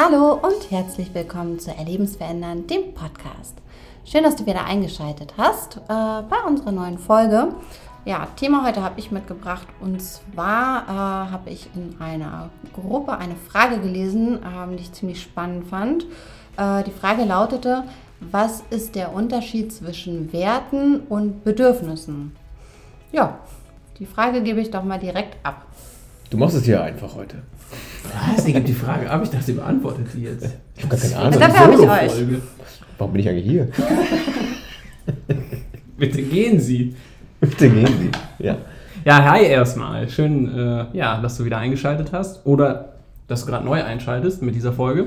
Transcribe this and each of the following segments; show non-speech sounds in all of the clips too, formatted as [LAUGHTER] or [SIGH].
Hallo und herzlich willkommen zu Erlebensverändern, dem Podcast. Schön, dass du wieder eingeschaltet hast äh, bei unserer neuen Folge. Ja, Thema heute habe ich mitgebracht und zwar äh, habe ich in einer Gruppe eine Frage gelesen, äh, die ich ziemlich spannend fand. Äh, die Frage lautete, was ist der Unterschied zwischen Werten und Bedürfnissen? Ja, die Frage gebe ich doch mal direkt ab. Du machst es ja einfach heute. Was? Die gibt die Frage ab. Ich dachte, sie beantwortet sie jetzt. Ich habe gar keine Ahnung. Dafür habe ich euch. Warum bin ich eigentlich hier? [LAUGHS] Bitte gehen Sie. Bitte gehen Sie. Ja. Ja, hi erstmal. Schön, äh, ja, dass du wieder eingeschaltet hast oder dass du gerade neu einschaltest mit dieser Folge.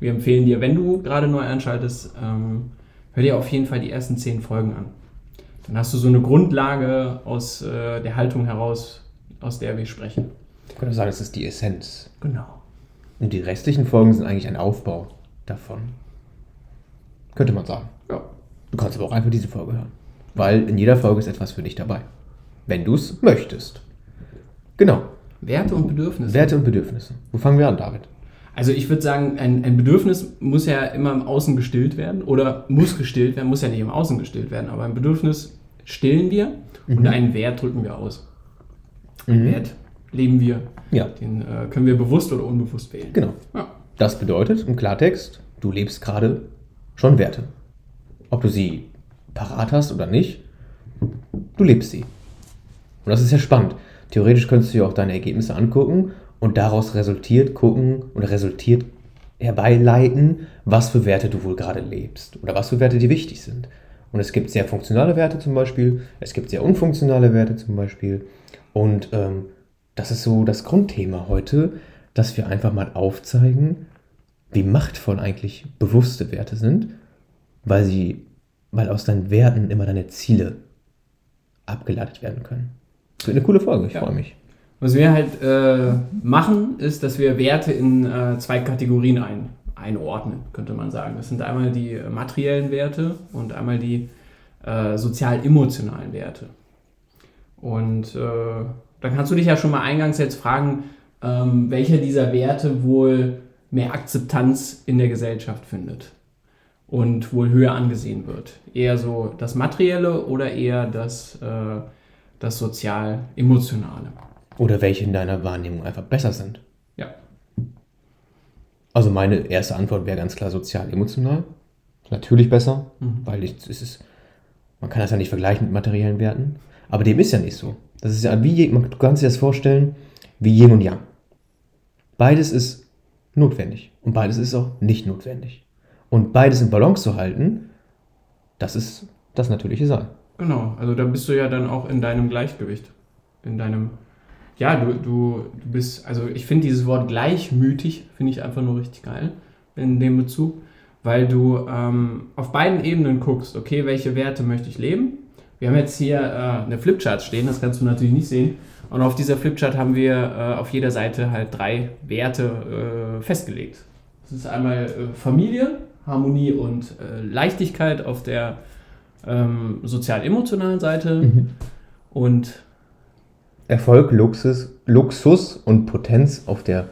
Wir empfehlen dir, wenn du gerade neu einschaltest, ähm, hör dir auf jeden Fall die ersten zehn Folgen an. Dann hast du so eine Grundlage aus äh, der Haltung heraus, aus der wir sprechen. Ich könnte sagen, es ist die Essenz. Genau. Und die restlichen Folgen sind eigentlich ein Aufbau davon. Könnte man sagen. Ja. Du kannst aber auch einfach diese Folge hören. Weil in jeder Folge ist etwas für dich dabei. Wenn du es möchtest. Genau. Werte und Bedürfnisse. Werte und Bedürfnisse. Wo fangen wir an, David? Also ich würde sagen, ein, ein Bedürfnis muss ja immer im Außen gestillt werden oder muss gestillt werden, muss ja nicht im Außen gestillt werden, aber ein Bedürfnis stillen wir und einen Wert drücken wir aus. Einen Mhm. Wert leben wir, Ja. den äh, können wir bewusst oder unbewusst wählen. Genau. Ja. Das bedeutet im Klartext, du lebst gerade schon Werte. Ob du sie parat hast oder nicht, du lebst sie. Und das ist ja spannend. Theoretisch könntest du dir auch deine Ergebnisse angucken und daraus resultiert gucken oder resultiert herbeileiten, was für Werte du wohl gerade lebst oder was für Werte dir wichtig sind. Und es gibt sehr funktionale Werte zum Beispiel, es gibt sehr unfunktionale Werte zum Beispiel. Und ähm, das ist so das Grundthema heute, dass wir einfach mal aufzeigen, wie machtvoll eigentlich bewusste Werte sind, weil sie, weil aus deinen Werten immer deine Ziele abgeleitet werden können. Das wird eine coole Folge, ich Ja. freue mich. Was wir halt äh, machen, ist, dass wir Werte in äh, zwei Kategorien ein, einordnen, könnte man sagen. Das sind einmal die äh, materiellen Werte und einmal die äh, sozial-emotionalen Werte. Und äh, dann kannst du dich ja schon mal eingangs jetzt fragen, ähm, welcher dieser Werte wohl mehr Akzeptanz in der Gesellschaft findet und wohl höher angesehen wird. Eher so das Materielle oder eher das, äh, das sozial-emotionale. Oder welche in deiner Wahrnehmung einfach besser sind. Ja. Also meine erste Antwort wäre ganz klar sozial-emotional. Natürlich besser, Mhm. weil ich, es ist, man kann das ja nicht vergleichen mit materiellen Werten. Aber dem ist ja nicht so. Das ist ja wie, man- kannst dir das vorstellen, wie Yin und Yang. Beides ist notwendig und beides ist auch nicht notwendig. Und beides in Balance zu halten, das ist das natürliche Sein. Genau, also da bist du ja dann auch in deinem Gleichgewicht. In deinem, ja, du, du, du bist, also ich finde dieses Wort gleichmütig, finde ich einfach nur richtig geil in dem Bezug, weil du ähm, auf beiden Ebenen guckst, okay, welche Werte möchte ich leben? Wir haben jetzt hier äh, eine Flipchart stehen, das kannst du natürlich nicht sehen. Und auf dieser Flipchart haben wir äh, auf jeder Seite halt drei Werte äh, festgelegt. Das ist einmal äh, Familie, Harmonie und äh, Leichtigkeit auf der ähm, sozial-emotionalen Seite und Erfolg, Luxus, Luxus und Potenz auf der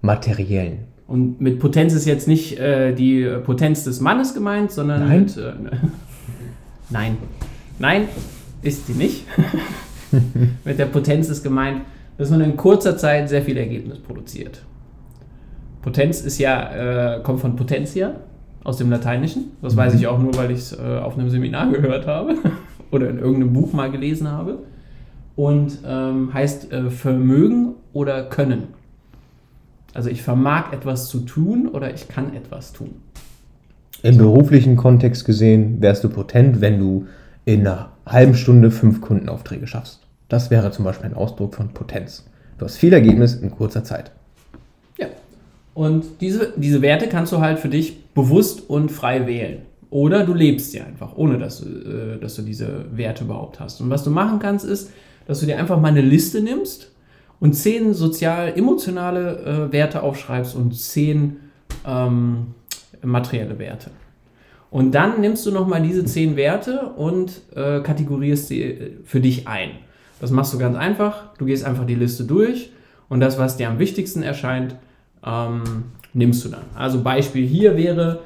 materiellen. Und mit Potenz ist jetzt nicht äh, die Potenz des Mannes gemeint, sondern Nein. mit. [LAUGHS] Nein. Nein, ist die nicht. [LAUGHS] mit der Potenz ist gemeint, dass man in kurzer Zeit sehr viel Ergebnis produziert. Potenz ist ja, äh, kommt von Potentia aus dem Lateinischen. Das weiß ich auch nur, weil ich es äh, auf einem Seminar [LAUGHS] gehört habe oder in irgendeinem Buch mal gelesen habe. Und ähm, heißt äh, Vermögen oder Können. Also ich vermag etwas zu tun oder ich kann etwas tun. Im beruflichen Kontext gesehen wärst du potent, wenn du in einer halben Stunde fünf Kundenaufträge schaffst. Das wäre zum Beispiel ein Ausdruck von Potenz. Du hast viel Ergebnis in kurzer Zeit. Ja. Und diese, diese Werte kannst du halt für dich bewusst und frei wählen. Oder du lebst sie einfach, ohne dass du, äh, dass du diese Werte überhaupt hast. Und was du machen kannst, ist, dass du dir einfach mal eine Liste nimmst und zehn sozial-emotionale äh, Werte aufschreibst und zehn ähm, materielle Werte. Und dann nimmst du nochmal diese zehn Werte und äh, kategorierst sie äh, für dich ein. Das machst du ganz einfach. Du gehst einfach die Liste durch und das, was dir am wichtigsten erscheint, ähm, nimmst du dann? Also Beispiel hier wäre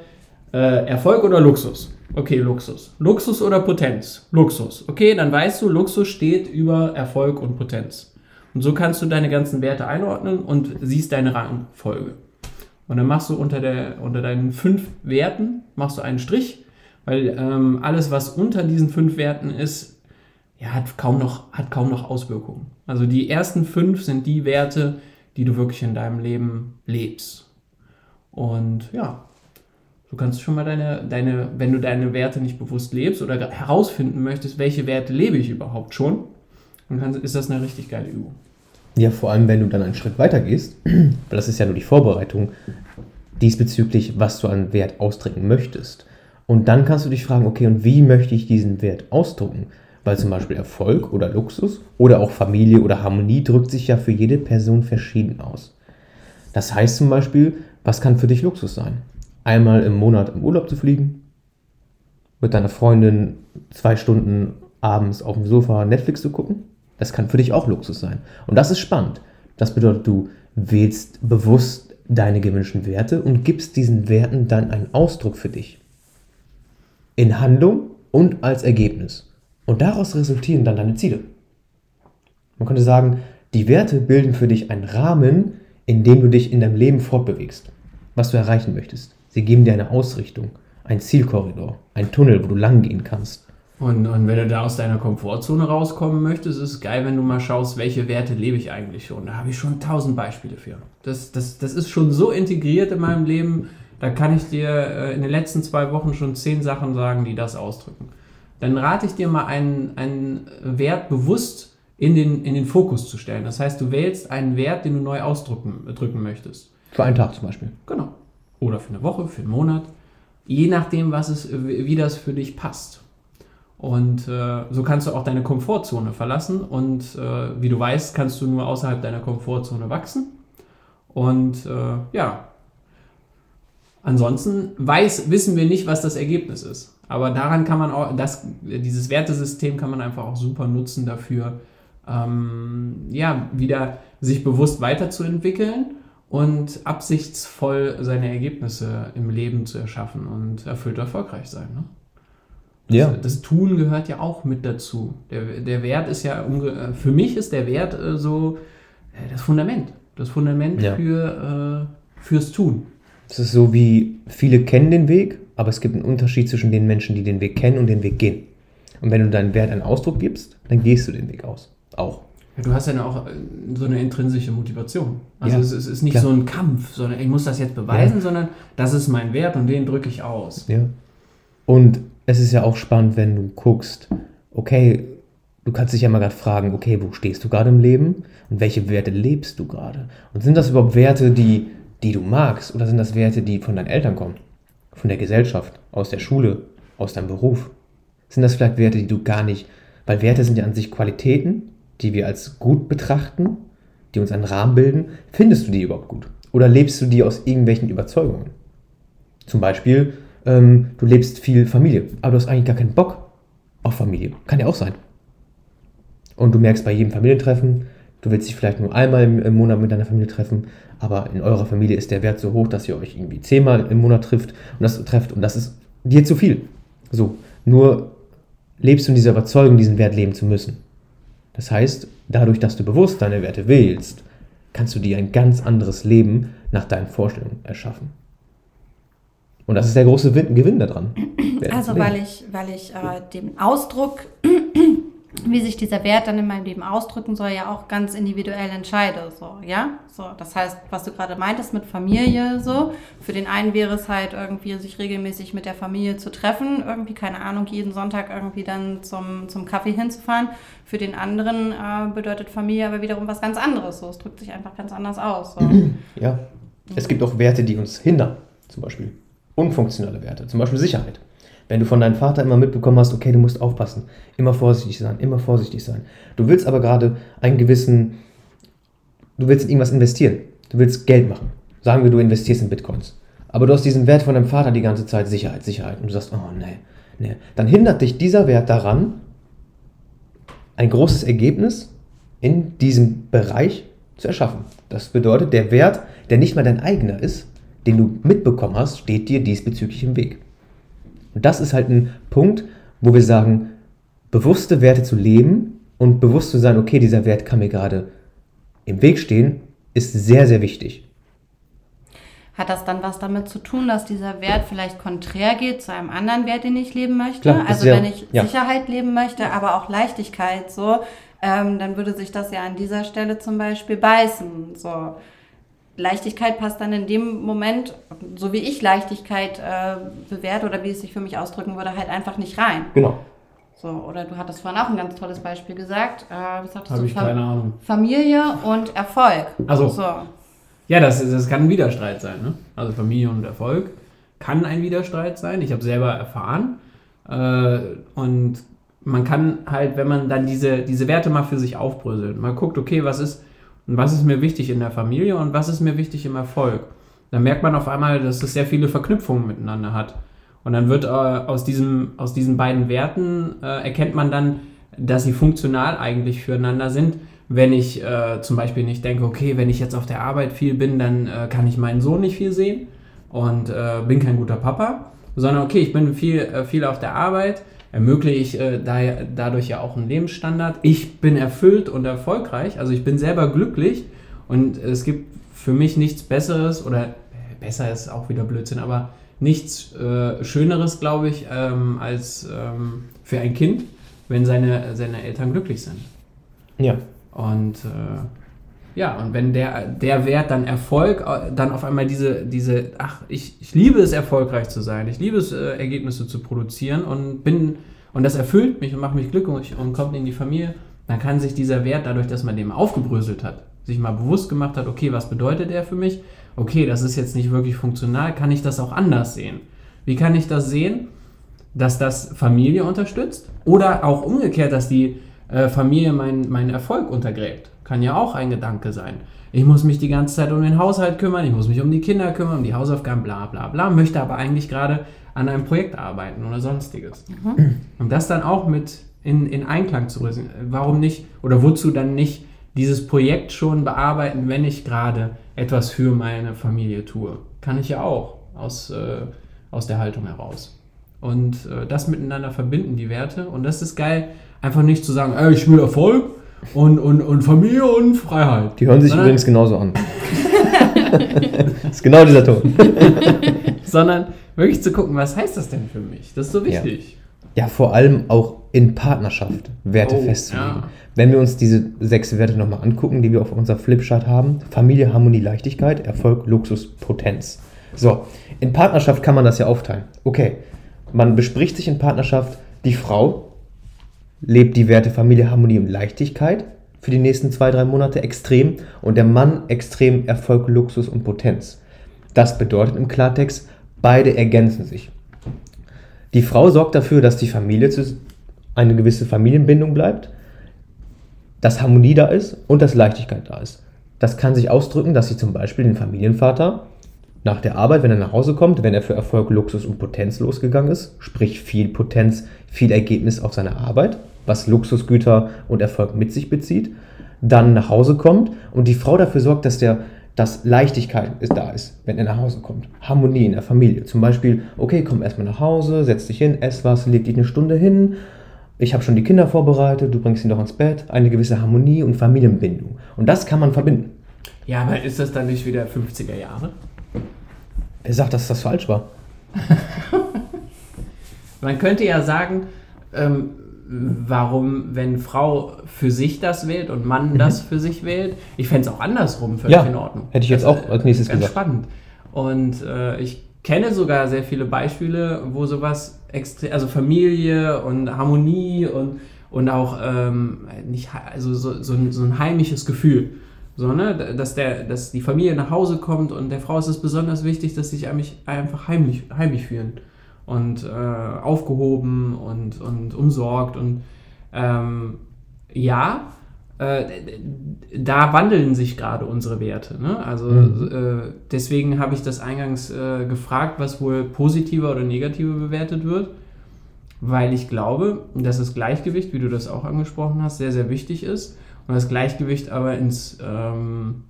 äh, Erfolg oder Luxus. Okay, Luxus. Luxus oder Potenz? Luxus. Okay, dann weißt du, Luxus steht über Erfolg und Potenz. Und so kannst du deine ganzen Werte einordnen und siehst deine Rangfolge. Und dann machst du unter, der, unter deinen fünf Werten, machst du einen Strich, weil ähm, alles, was unter diesen fünf Werten ist, ja, hat kaum, noch, hat kaum noch Auswirkungen. Also die ersten fünf sind die Werte, die du wirklich in deinem Leben lebst. Und ja, Du kannst schon mal deine, deine, wenn du deine Werte nicht bewusst lebst oder herausfinden möchtest, welche Werte lebe ich überhaupt schon, dann ist das eine richtig geile Übung. Ja, vor allem, wenn du dann einen Schritt weiter gehst, [CLEARS THROAT] weil das ist ja nur die Vorbereitung diesbezüglich, was du an Wert ausdrücken möchtest. Und dann kannst du dich fragen, okay, und wie möchte ich diesen Wert ausdrücken? Weil zum Beispiel Erfolg oder Luxus oder auch Familie oder Harmonie drückt sich ja für jede Person verschieden aus. Das heißt zum Beispiel, was kann für dich Luxus sein? einmal im Monat im Urlaub zu fliegen, mit deiner Freundin zwei Stunden abends auf dem Sofa Netflix zu gucken. Das kann für dich auch Luxus sein. Und das ist spannend. Das bedeutet, du wählst bewusst deine gewünschten Werte und gibst diesen Werten dann einen Ausdruck für dich. In Handlung und als Ergebnis. Und daraus resultieren dann deine Ziele. Man könnte sagen, die Werte bilden für dich einen Rahmen, in dem du dich in deinem Leben fortbewegst, was du erreichen möchtest. Sie geben dir eine Ausrichtung, ein Zielkorridor, ein Tunnel, wo du lang gehen kannst. Und, und wenn du da aus deiner Komfortzone rauskommen möchtest, ist es geil, wenn du mal schaust, welche Werte lebe ich eigentlich schon. Da habe ich schon tausend Beispiele für. Das, das, das ist schon so integriert in meinem Leben, da kann ich dir äh, in den letzten zwei Wochen schon zehn Sachen sagen, die das ausdrücken. Dann rate ich dir mal einen, einen Wert bewusst in den, in den Fokus zu stellen. Das heißt, du wählst einen Wert, den du neu ausdrücken drücken möchtest. Für einen Tag zum Beispiel. Genau oder für eine Woche, für einen Monat, je nachdem, was es, wie das für dich passt. Und äh, so kannst du auch deine Komfortzone verlassen und äh, wie du weißt, kannst du nur außerhalb deiner Komfortzone wachsen. Und äh, ja, ansonsten weiß, wissen wir nicht, was das Ergebnis ist. Aber daran kann man auch, das, dieses Wertesystem kann man einfach auch super nutzen dafür, ähm, ja, wieder sich bewusst weiterzuentwickeln und absichtsvoll seine Ergebnisse im Leben zu erschaffen und erfüllt erfolgreich sein. Ne? Das, ja. das Tun gehört ja auch mit dazu. Der, der Wert ist ja, für mich ist der Wert äh, so äh, das Fundament. Das Fundament ja. für, äh, fürs Tun. Es ist so wie viele kennen den Weg, aber es gibt einen Unterschied zwischen den Menschen, die den Weg kennen und den Weg gehen. Und wenn du deinen Wert einen Ausdruck gibst, dann gehst du den Weg aus. Auch. Ja, du hast ja auch äh, so eine intrinsische Motivation. Also ja, es, es, ist nicht klar. so ein Kampf, sondern ich muss das jetzt beweisen, ja. sondern das ist mein Wert und den drücke ich aus. Ja. Und es ist ja auch spannend, wenn du guckst, okay, du kannst dich ja mal gerade fragen, okay, wo stehst du gerade im Leben und welche Werte lebst du gerade? Und sind das überhaupt Werte, die, die du magst oder sind das Werte, die von deinen Eltern kommen? Von der Gesellschaft, aus der Schule, aus deinem Beruf? Sind das vielleicht Werte, die du gar nicht, weil Werte sind ja an sich Qualitäten, die wir als gut betrachten, die uns einen Rahmen bilden, findest du die überhaupt gut? Oder lebst du die aus irgendwelchen Überzeugungen? Zum Beispiel, ähm, du lebst viel Familie, aber du hast eigentlich gar keinen Bock auf Familie. Kann ja auch sein. Und du merkst bei jedem Familientreffen, du willst dich vielleicht nur einmal im, Monat mit deiner Familie treffen, aber in eurer Familie ist der Wert so hoch, dass ihr euch irgendwie zehnmal im Monat trifft und das trefft und das ist dir zu viel. So, nur lebst du in dieser Überzeugung, diesen Wert leben zu müssen. Das heißt, dadurch, dass du bewusst deine Werte wählst, kannst du dir ein ganz anderes Leben nach deinen Vorstellungen erschaffen. Und das ist der große Gewinn daran. [CLEARS THROAT] Also weil ich, weil ich äh, den Ausdruck [CLEARS THROAT] wie sich dieser Wert dann in meinem Leben ausdrücken soll, ja auch ganz individuell entscheide. So, ja? So, das heißt, was du gerade meintest mit Familie, so, für den einen wäre es halt irgendwie, sich regelmäßig mit der Familie zu treffen, irgendwie, keine Ahnung, jeden Sonntag irgendwie dann zum, zum Kaffee hinzufahren. Für den anderen äh, bedeutet Familie aber wiederum was ganz anderes. So, es drückt sich einfach ganz anders aus. So. [CLEARS THROAT] Ja. Es gibt auch Werte, die uns hindern, zum Beispiel. Unfunktionale Werte, zum Beispiel Sicherheit. Wenn du von deinem Vater immer mitbekommen hast, okay, du musst aufpassen, immer vorsichtig sein, immer vorsichtig sein. Du willst aber gerade einen gewissen, du willst in irgendwas investieren. Du willst Geld machen. Sagen wir, du investierst in Bitcoins. Aber du hast diesen Wert von deinem Vater die ganze Zeit, Sicherheit, Sicherheit. Und du sagst, oh nee, nee. Dann hindert dich dieser Wert daran, ein großes Ergebnis in diesem Bereich zu erschaffen. Das bedeutet, der Wert, der nicht mal dein eigener ist, den du mitbekommen hast, steht dir diesbezüglich im Weg. Und das ist halt ein Punkt, wo wir sagen, bewusste Werte zu leben und bewusst zu sein, okay, dieser Wert kann mir gerade im Weg stehen, ist sehr, sehr wichtig. Hat das dann was damit zu tun, dass dieser Wert vielleicht konträr geht zu einem anderen Wert, den ich leben möchte? Klar, also ja, wenn ich ja. Sicherheit leben möchte, aber auch Leichtigkeit, so, ähm, dann würde sich das ja an dieser Stelle zum Beispiel beißen. So. Leichtigkeit passt dann in dem Moment, so wie ich Leichtigkeit äh, bewerte oder wie es sich für mich ausdrücken würde, halt einfach nicht rein. Genau. So, oder du hattest vorhin auch ein ganz tolles Beispiel gesagt. Äh, Habe du? ich keine Ahnung. Familie und Erfolg. Also- so. Ja, das, das kann ein Widerstreit sein. Ne? Also Familie und Erfolg kann ein Widerstreit sein. Ich habe selber erfahren. Äh, und man kann halt, wenn man dann diese, diese Werte mal für sich aufbröselt, mal guckt, okay, was ist, was ist mir wichtig in der Familie und was ist mir wichtig im Erfolg, dann merkt man auf einmal, dass es sehr viele Verknüpfungen miteinander hat. Und dann wird äh, aus, diesem, aus diesen beiden Werten äh, erkennt man dann, dass sie funktional eigentlich füreinander sind. Wenn ich äh, zum Beispiel nicht denke, okay, wenn ich jetzt auf der Arbeit viel bin, dann äh, kann ich meinen Sohn nicht viel sehen und äh, bin kein guter Papa, sondern okay, ich bin viel, äh, viel auf der Arbeit, ermögliche ich äh, da, dadurch ja auch einen Lebensstandard. Ich bin erfüllt und erfolgreich, also ich bin selber glücklich und es gibt für mich nichts Besseres oder äh, besser ist auch wieder Blödsinn, aber nichts äh, Schöneres, glaube ich, ähm, als ähm, für ein Kind, wenn seine, seine Eltern glücklich sind. Ja. Und äh, ja, und wenn der, der Wert dann Erfolg, äh, dann auf einmal diese, diese ach, ich, ich liebe es, erfolgreich zu sein, ich liebe es, äh, Ergebnisse zu produzieren und bin, und das erfüllt mich und macht mich glücklich und kommt in die Familie, dann kann sich dieser Wert, dadurch, dass man den aufgebröselt hat, sich mal bewusst gemacht hat, okay, was bedeutet der für mich? Okay, das ist jetzt nicht wirklich funktional, kann ich das auch anders sehen? Wie kann ich das sehen, dass das Familie unterstützt? Oder auch umgekehrt, dass die äh, Familie meinen meinen Erfolg untergräbt. Kann ja auch ein Gedanke sein. Ich muss mich die ganze Zeit um den Haushalt kümmern, ich muss mich um die Kinder kümmern, um die Hausaufgaben, bla bla bla, möchte aber eigentlich gerade an einem Projekt arbeiten oder sonstiges. Und das dann auch mit in, in Einklang zu bringen. Warum nicht, oder wozu dann nicht dieses Projekt schon bearbeiten, wenn ich gerade etwas für meine Familie tue? Kann ich ja auch aus, äh, aus der Haltung heraus. Und äh, das miteinander verbinden, die Werte. Und das ist geil, einfach nicht zu sagen, ey, ich will Erfolg und, und, und Familie und Freiheit. Die hören sich Sondern- übrigens genauso an. das [LAUGHS] ist genau dieser Ton. [LAUGHS] Sondern wirklich zu gucken, was heißt das denn für mich? Das ist so wichtig. Ja, vor allem auch in Partnerschaft Werte Oh, festzulegen. ja. Wenn wir uns diese sechs Werte nochmal angucken, die wir auf unserer Flipchart haben: Familie, Harmonie, Leichtigkeit, Erfolg, Luxus, Potenz. So, in Partnerschaft kann man das ja aufteilen. Okay, man bespricht sich in Partnerschaft, die Frau lebt die Werte Familie, Harmonie und Leichtigkeit für die nächsten zwei, drei Monate extrem und der Mann extrem Erfolg, Luxus und Potenz. Das bedeutet im Klartext, beide ergänzen sich. Die Frau sorgt dafür, dass die Familie eine gewisse Familienbindung bleibt, dass Harmonie da ist und dass Leichtigkeit da ist. Das kann sich ausdrücken, dass sie zum Beispiel den Familienvater nach der Arbeit, wenn er nach Hause kommt, wenn er für Erfolg, Luxus und Potenz losgegangen ist, sprich viel Potenz, viel Ergebnis auf seiner Arbeit, was Luxusgüter und Erfolg mit sich bezieht, dann nach Hause kommt und die Frau dafür sorgt, dass der dass Leichtigkeit ist, da ist, wenn er nach Hause kommt. Harmonie in der Familie. Zum Beispiel, okay, komm erstmal nach Hause, setz dich hin, ess was, leg dich eine Stunde hin. Ich habe schon die Kinder vorbereitet, du bringst sie noch ins Bett. Eine gewisse Harmonie und Familienbindung. Und das kann man verbinden. Ja, aber ist das dann nicht wieder 50er Jahre? Wer sagt, dass das falsch war? [LAUGHS] Man könnte ja sagen, ähm, warum, wenn Frau für sich das wählt und Mann das für sich wählt, ich fände es auch andersrum völlig Mhm. Ja, in Ordnung. hätte ich jetzt Das, auch als nächstes ganz gesagt. spannend. Und äh, ich kenne sogar sehr viele Beispiele, wo sowas extrem, also Familie und Harmonie und, und auch ähm, nicht, also so, so, ein, so ein heimisches Gefühl. So, ne? dass, der, dass die Familie nach Hause kommt und der Frau ist es besonders wichtig, dass sie sich einfach heimlich, heimisch fühlen und äh, aufgehoben und, und umsorgt. Und ähm, ja, äh, da wandeln sich gerade unsere Werte. Ne? Also Mhm. äh, deswegen habe ich das eingangs äh, gefragt, was wohl positiver oder negativer bewertet wird. Weil ich glaube, dass das Gleichgewicht, wie du das auch angesprochen hast, sehr, sehr wichtig ist. und das Gleichgewicht aber ins, ähm,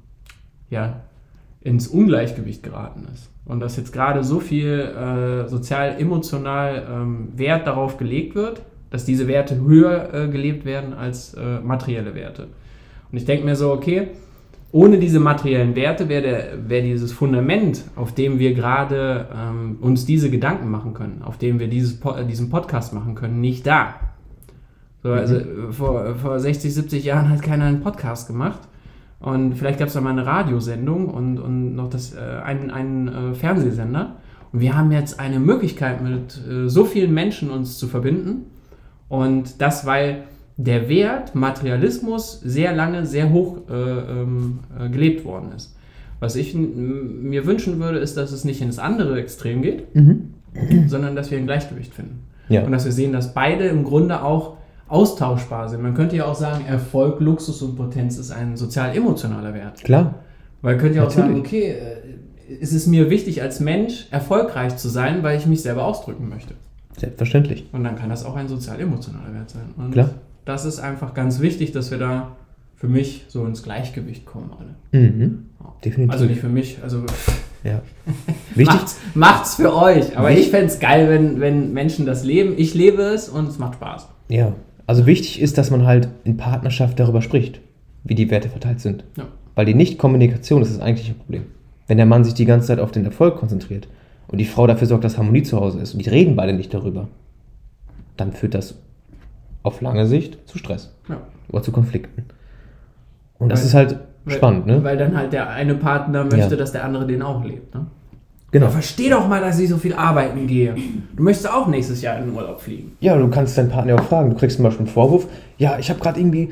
ja, ins Ungleichgewicht geraten ist. Und dass jetzt gerade so viel äh, sozial-emotional ähm, Wert darauf gelegt wird, dass diese Werte höher äh, gelebt werden als äh, materielle Werte. Und ich denke mir so, okay, ohne diese materiellen Werte wäre wär dieses Fundament, auf dem wir gerade ähm, uns diese Gedanken machen können, auf dem wir dieses, diesen Podcast machen können, nicht da. So, also mhm. vor, vor 60, 70 Jahren hat keiner einen Podcast gemacht. Und vielleicht gab es da mal eine Radiosendung und, und noch das, äh, einen, einen äh, Fernsehsender. Und wir haben jetzt eine Möglichkeit, mit äh, so vielen Menschen uns zu verbinden. Und das, weil der Wert Materialismus sehr lange sehr hoch äh, ähm, äh, gelebt worden ist. Was ich mir wünschen würde, ist, dass es nicht ins andere Extrem geht, mhm. sondern dass wir ein Gleichgewicht finden. Ja. Und dass wir sehen, dass beide im Grunde auch austauschbar sind. Man könnte ja auch sagen, Erfolg, Luxus und Potenz ist ein sozial-emotionaler Wert. Klar. Weil man könnte ja auch Natürlich. sagen, okay, äh, ist es mir wichtig als Mensch erfolgreich zu sein, weil ich mich selber ausdrücken möchte. Selbstverständlich. Und dann kann das auch ein sozial-emotionaler Wert sein. Und Klar das ist einfach ganz wichtig, dass wir da für mich so ins Gleichgewicht kommen alle. Mhm. Definitiv. Also nicht für mich, also ja. [LAUGHS] Wichtig. macht's, macht's für euch. Aber wichtig. ich fände es geil, wenn, wenn Menschen das leben. Ich lebe es und es macht Spaß. Ja, also wichtig ist, dass man halt in Partnerschaft darüber spricht, wie die Werte verteilt sind. Ja. Weil die Nicht-Kommunikation ist das eigentliche Problem. Wenn der Mann sich die ganze Zeit auf den Erfolg konzentriert und die Frau dafür sorgt, dass Harmonie zu Hause ist und die reden beide nicht darüber, dann führt das auf lange Sicht zu Stress ja. oder zu Konflikten. Und das ist halt weil, spannend, ne? Weil dann halt der eine Partner möchte, ja. dass der andere den auch lebt, ne? Genau. Ja, versteh doch mal, dass ich so viel arbeiten gehe. Du möchtest auch nächstes Jahr in den Urlaub fliegen. Ja, du kannst deinen Partner auch fragen. Du kriegst zum Beispiel einen Vorwurf. Ja, ich habe gerade irgendwie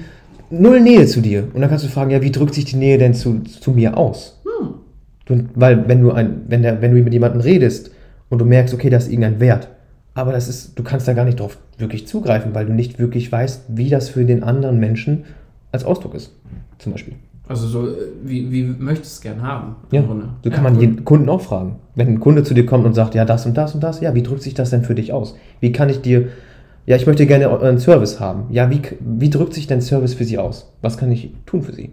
null Nähe zu dir. Und dann kannst du fragen, ja, wie drückt sich die Nähe denn zu, zu mir aus? Hm. Du, weil wenn du, ein, wenn, der, wenn du mit jemandem redest und du merkst, okay, das ist irgendein Wert, aber das ist, du kannst da gar nicht drauf wirklich zugreifen, weil du nicht wirklich weißt, wie das für den anderen Menschen als Ausdruck ist, zum Beispiel. Also so, wie, wie möchtest du es gern haben? Ja, so kann ja, man cool. jeden Kunden auch fragen. Wenn ein Kunde zu dir kommt und sagt, ja, das und das und das, ja, wie drückt sich das denn für dich aus? Wie kann ich dir, ja, ich möchte gerne einen Service haben. Ja, wie, wie drückt sich dein Service für sie aus? Was kann ich tun für sie?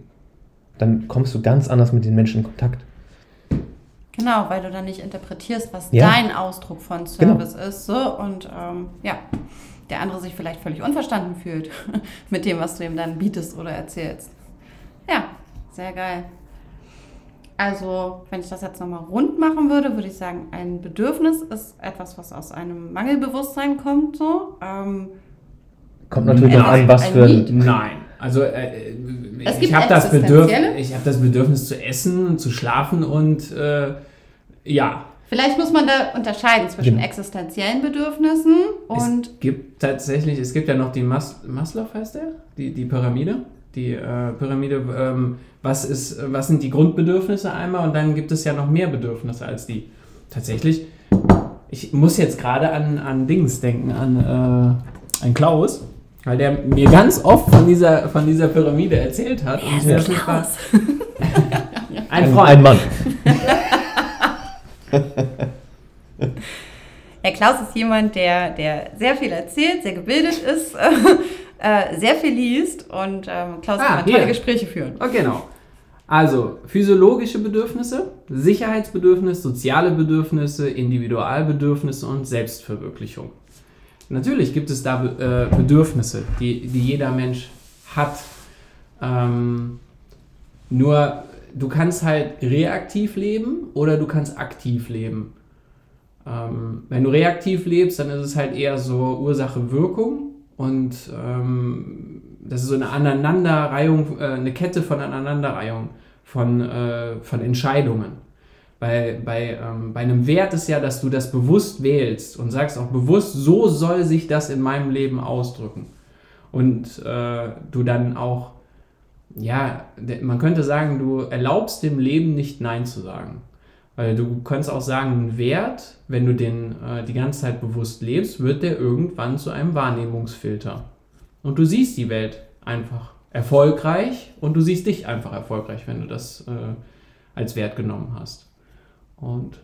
Dann kommst du ganz anders mit den Menschen in Kontakt. Genau, weil du dann nicht interpretierst, was ja. dein Ausdruck von genau. Service genau. ist. So, und ähm, ja, der andere sich vielleicht völlig unverstanden fühlt [LAUGHS] mit dem, was du ihm dann bietest oder erzählst. Ja, sehr geil. Also, wenn ich das jetzt nochmal rund machen würde, würde ich sagen, ein Bedürfnis ist etwas, was aus einem Mangelbewusstsein kommt. So. Ähm, kommt natürlich noch an, was für ein. Nein. Also äh, ich habe das, Bedürf hab das Bedürfnis zu essen, zu schlafen und äh, ja. Vielleicht muss man da unterscheiden zwischen ja. existenziellen Bedürfnissen und. Es gibt tatsächlich, es gibt ja noch die Mas Maslow, heißt der? Die, die Pyramide. Die äh, Pyramide, ähm, was, ist, was sind die Grundbedürfnisse einmal und dann gibt es ja noch mehr Bedürfnisse als die. Tatsächlich, ich muss jetzt gerade an, an Dings denken, an, äh, an Klaus weil der mir ganz oft von dieser, von dieser Pyramide erzählt hat. Ja, und nicht war. [LAUGHS] ein Freund. Ein Mann. [LAUGHS] Herr Klaus ist jemand, der, der sehr viel erzählt, sehr gebildet ist, [LAUGHS] äh, sehr viel liest und ähm, Klaus ah, kann tolle Gespräche führen. Oh, genau. Also physiologische Bedürfnisse, Sicherheitsbedürfnisse, soziale Bedürfnisse, Individualbedürfnisse und Selbstverwirklichung. Natürlich gibt es da äh, Bedürfnisse, die, die jeder Mensch hat. Ähm, nur du kannst halt reaktiv leben oder du kannst aktiv leben. Ähm, wenn du reaktiv lebst, dann ist es halt eher so Ursache-Wirkung und ähm, das ist so eine Aneinanderreihung, äh, eine Kette von Aneinanderreihung von, äh, von Entscheidungen. Bei, bei, ähm, bei einem Wert ist ja, dass du das bewusst wählst und sagst auch bewusst, so soll sich das in meinem Leben ausdrücken. Und äh, du dann auch, ja, man könnte sagen, du erlaubst dem Leben nicht Nein zu sagen. Weil du kannst auch sagen, ein Wert, wenn du den äh, die ganze Zeit bewusst lebst, wird der irgendwann zu einem Wahrnehmungsfilter. Und du siehst die Welt einfach erfolgreich und du siehst dich einfach erfolgreich, wenn du das äh, als Wert genommen hast. Und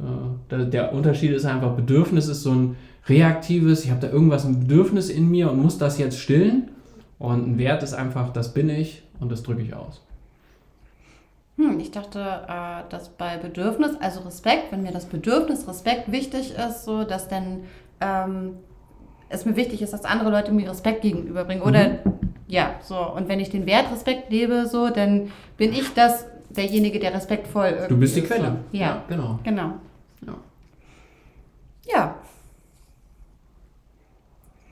äh, der Unterschied ist einfach, Bedürfnis ist so ein reaktives, ich habe da irgendwas, ein Bedürfnis in mir und muss das jetzt stillen. Und ein Wert ist einfach, das bin ich und das drücke ich aus. Hm, ich dachte, äh, dass bei Bedürfnis, also Respekt, wenn mir das Bedürfnis Respekt wichtig ist, so dass dann ähm, es mir wichtig ist, dass andere Leute mir Respekt gegenüberbringen. Oder Mhm. ja, so. Und wenn ich den Wert Respekt lebe, so, dann bin ich das derjenige, der respektvoll irgendwie Du bist die ist, Quelle. So. Ja, genau. genau. Ja. Ja,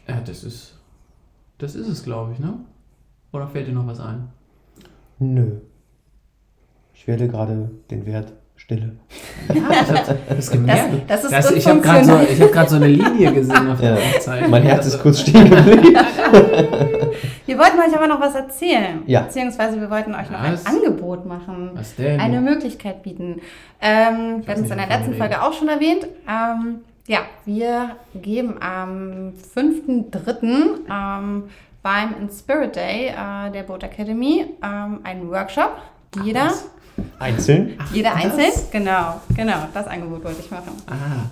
Ja, das ist, das ist es, glaube ich, ne? Oder fällt dir noch was ein? Nö. Ich werde gerade den Wert Stille. Ja, ich hab das das, gemerkt. das ist Das, ich habe gerade so, ich hab grad so eine Linie gesehen auf der Ja. Mein Herz Also- ist kurz stehen geblieben. [LAUGHS] Wir wollten euch aber noch was erzählen. Ja. Beziehungsweise wir wollten euch noch Was? ein Angebot machen. Was denn? Eine Möglichkeit bieten. Ähm, wir hatten es in der letzten Folge auch schon erwähnt. Ähm, ja, wir geben am 5.3. Ähm, beim Inspirit Day äh, der Boat Academy ähm, einen Workshop. Jeder, was? Einzeln. jeder das? einzeln. Genau, genau, das Angebot wollte ich machen. Ah, [LAUGHS]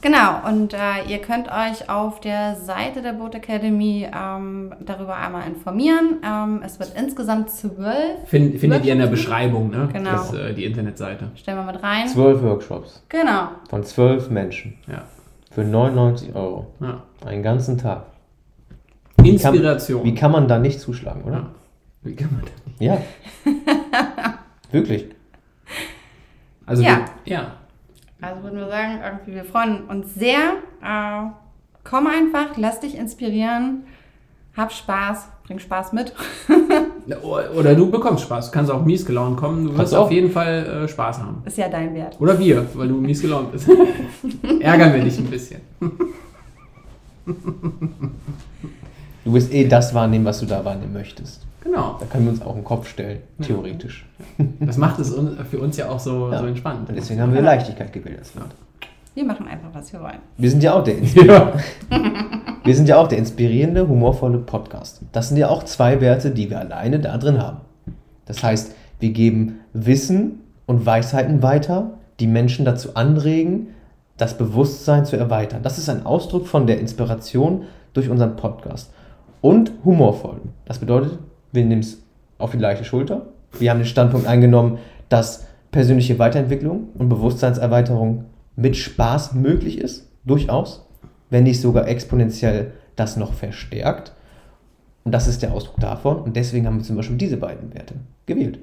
Genau, und äh, ihr könnt euch auf der Seite der Boat Academy ähm, darüber einmal informieren. Ähm, es wird insgesamt zwölf, find, findet ihr in der Beschreibung, ne? Genau. Das, äh, die Internetseite. stellen wir mit rein. Zwölf Workshops Genau, von zwölf Menschen Ja. für 99 Euro. ja. Einen ganzen Tag. Inspiration. Wie kann man da nicht zuschlagen, oder? ja. Wie kann man das? Ja. [LAUGHS] Wirklich. Also, Ja. wir- ja. also würden wir sagen, irgendwie, wir freuen uns sehr. Äh, komm einfach, lass dich inspirieren, hab Spaß, bring Spaß mit. [LAUGHS] Oder du bekommst Spaß. Du kannst auch mies gelaunt kommen. Du wirst auf jeden Fall äh, Spaß haben. Ist ja dein Wert. Oder wir, weil du mies gelaunt bist. [LAUGHS] Ärgern wir dich ein bisschen. Du wirst eh das wahrnehmen, was du da wahrnehmen möchtest. Genau. Da können wir uns auch einen Kopf stellen, theoretisch. Das macht es für uns ja auch so, Ja. so entspannt. Und deswegen haben wir Leichtigkeit gewählt als Wort. Wir machen einfach, was wir wollen. Wir sind ja auch der Ja. [LAUGHS] Wir sind ja auch der inspirierende, humorvolle Podcast. Das sind ja auch zwei Werte, die wir alleine da drin haben. Das heißt, wir geben Wissen und Weisheiten weiter, die Menschen dazu anregen, das Bewusstsein zu erweitern. Das ist ein Ausdruck von der Inspiration durch unseren Podcast. Und humorvoll. Das bedeutet, wir nehmen es auf die leichte Schulter. Wir haben den Standpunkt eingenommen, dass persönliche Weiterentwicklung und Bewusstseinserweiterung mit Spaß möglich ist, durchaus, wenn nicht sogar exponentiell das noch verstärkt. Und das ist der Ausdruck davon. Und deswegen haben wir zum Beispiel diese beiden Werte gewählt.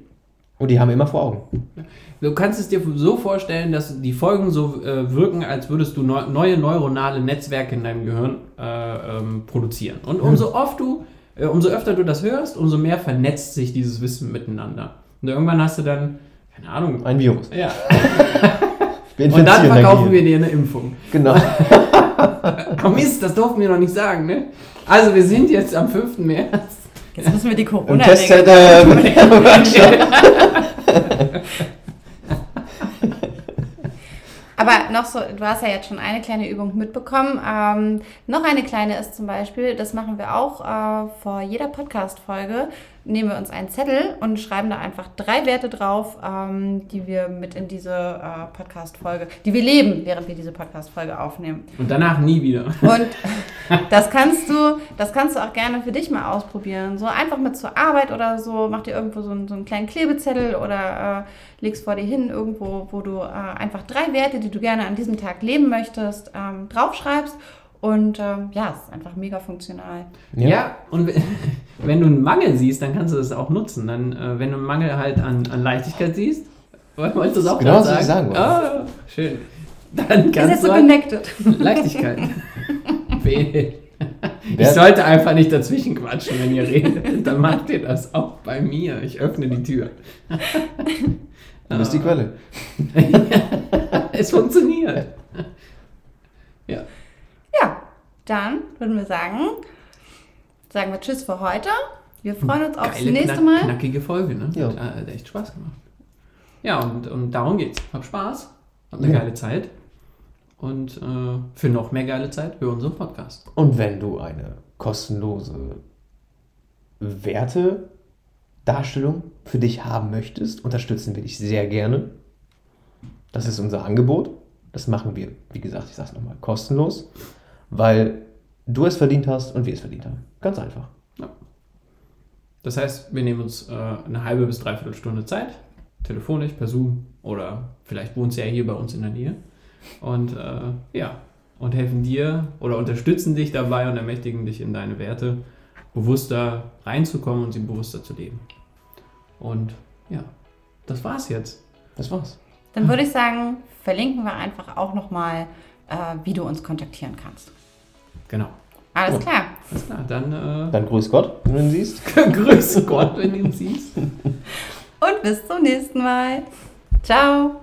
Und die haben wir immer vor Augen. Du kannst es dir so vorstellen, dass die Folgen so äh, wirken, als würdest du neu, neue neuronale Netzwerke in deinem Gehirn äh, ähm, produzieren. Und umso oft du, äh, umso öfter du das hörst, umso mehr vernetzt sich dieses Wissen miteinander. Und irgendwann hast du dann, keine Ahnung, Ein Virus. ja. [LAUGHS] Und dann verkaufen wir dir eine Impfung. Genau. [LAUGHS] Oh Mist, das durften wir noch nicht sagen, ne? Also wir sind jetzt am 5. März. Jetzt müssen wir die Im corona Testzeit äh, [LAUGHS] Aber noch so, du hast ja jetzt schon eine kleine Übung mitbekommen. Ähm, noch eine kleine ist zum Beispiel, das machen wir auch äh, vor jeder Podcast-Folge, nehmen wir uns einen Zettel und schreiben da einfach drei Werte drauf, ähm, die wir mit in diese äh, Podcast-Folge, die wir leben, während wir diese Podcast-Folge aufnehmen. Und danach nie wieder. Und [LAUGHS] das kannst du, das kannst du auch gerne für dich mal ausprobieren. So einfach mit zur Arbeit oder so, mach dir irgendwo so einen, so einen kleinen Klebezettel oder äh, legst vor dir hin irgendwo, wo du äh, einfach drei Werte, die du gerne an diesem Tag leben möchtest, ähm, draufschreibst. Und ähm, ja, es ist einfach mega funktional. Ja, und [LAUGHS] wenn- du einen Mangel siehst, dann kannst du das auch nutzen. Dann, äh, wenn du einen Mangel halt an, an Leichtigkeit siehst, wolltest du das auch Genau, was ich sagen wollte. Ah, schön. Dann Ist jetzt kannst so du connected. [LAUGHS] Leichtigkeit [LAUGHS] wählen. Ich sollte einfach nicht dazwischen quatschen, wenn ihr redet. Dann macht ihr das auch bei mir. Ich öffne die Tür. Du bist die Quelle. Es funktioniert. Dann würden wir sagen, sagen wir Tschüss für heute. Wir freuen uns aufs Geile, nächste knack, Mal. knackige Folge, ne? Ja. Hat, äh, hat echt Spaß gemacht. Ja, und, und darum geht's. Hab Spaß, hab eine Ja. geile Zeit. Und äh, für noch mehr geile Zeit hör unseren Podcast. Und wenn du eine kostenlose Wertedarstellung für dich haben möchtest, unterstützen wir dich sehr gerne. Das ist unser Angebot. Das machen wir, wie gesagt, ich sage es nochmal, kostenlos, weil du es verdient hast und wir es verdient haben. Ganz einfach. Das heißt, wir nehmen uns äh, eine halbe bis dreiviertel Stunde Zeit, telefonisch, per Zoom oder vielleicht wohnst du ja hier bei uns in der Nähe. Und äh, ja, und helfen dir oder unterstützen dich dabei und ermächtigen dich in deine Werte, bewusster reinzukommen und sie bewusster zu leben. Und ja, das war's jetzt. Das war's. Dann würde ich sagen, verlinken wir einfach auch nochmal, äh, wie du uns kontaktieren kannst. Genau. Alles Gut. klar. Alles klar, dann äh, Dann grüß Gott, wenn du ihn siehst. [LAUGHS] grüß Gott, wenn du ihn siehst. Und bis zum nächsten Mal. Ciao.